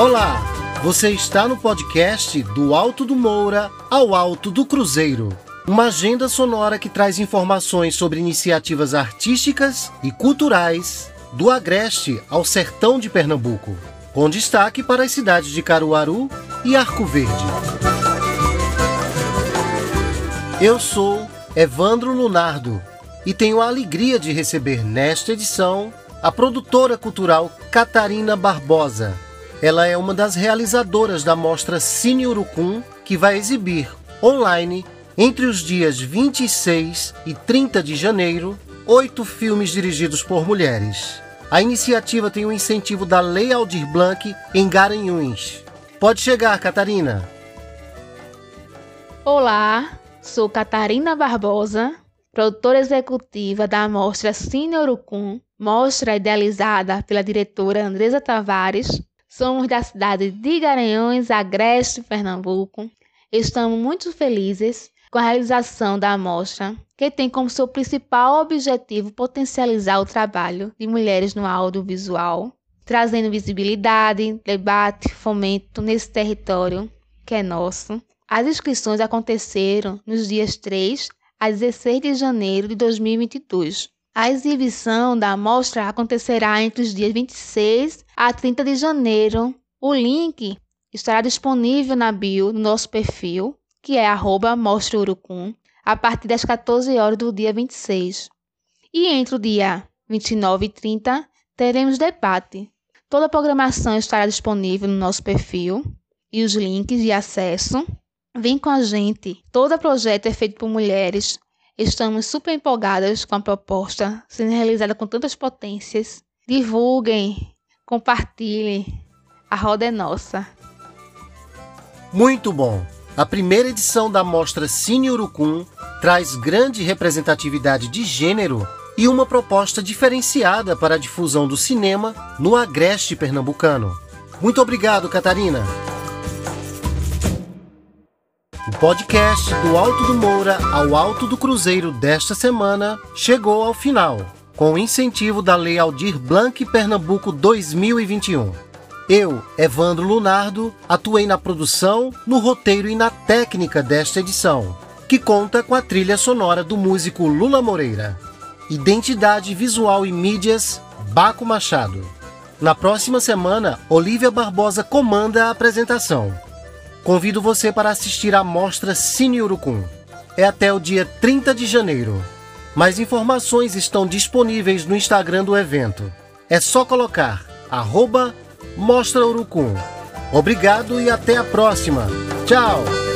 Olá, você está no podcast Do Alto do Moura ao Alto do Cruzeiro. Uma agenda sonora que traz informações sobre iniciativas artísticas e culturais do Agreste ao sertão de Pernambuco, com destaque para as cidades de Caruaru e Arco Verde. Eu sou Evandro Lunardo e tenho a alegria de receber nesta edição a produtora cultural Catarina Barbosa ela é uma das realizadoras da mostra Cine Urucum, que vai exibir online entre os dias 26 e 30 de janeiro oito filmes dirigidos por mulheres. A iniciativa tem o incentivo da Lei Aldir Blanc em Garanhuns. Pode chegar, Catarina. Olá, sou Catarina Barbosa, produtora executiva da mostra Cine Urucum, mostra idealizada pela diretora Andresa Tavares Somos da cidade de Garanhões, Agreste, Pernambuco. Estamos muito felizes com a realização da amostra, que tem como seu principal objetivo potencializar o trabalho de mulheres no audiovisual, trazendo visibilidade, debate, fomento nesse território que é nosso. As inscrições aconteceram nos dias 3 a 16 de janeiro de 2022. A exibição da mostra acontecerá entre os dias 26 a 30 de janeiro. O link estará disponível na bio do nosso perfil, que é @mostraurucum, a partir das 14 horas do dia 26. E entre o dia 29 e 30 teremos debate. Toda a programação estará disponível no nosso perfil e os links de acesso. Vem com a gente. Todo projeto é feito por mulheres Estamos super empolgadas com a proposta sendo realizada com tantas potências. Divulguem, compartilhem. A roda é nossa. Muito bom! A primeira edição da mostra Cine Urucum traz grande representatividade de gênero e uma proposta diferenciada para a difusão do cinema no agreste pernambucano. Muito obrigado, Catarina! O podcast do Alto do Moura ao Alto do Cruzeiro desta semana chegou ao final, com o incentivo da Lei Aldir Blanc Pernambuco 2021. Eu, Evandro Lunardo, atuei na produção, no roteiro e na técnica desta edição, que conta com a trilha sonora do músico Lula Moreira. Identidade visual e mídias, Baco Machado. Na próxima semana, Olivia Barbosa comanda a apresentação. Convido você para assistir à mostra Cine Urucum. É até o dia 30 de janeiro. Mais informações estão disponíveis no Instagram do evento. É só colocar arroba Mostra Urucum. Obrigado e até a próxima. Tchau!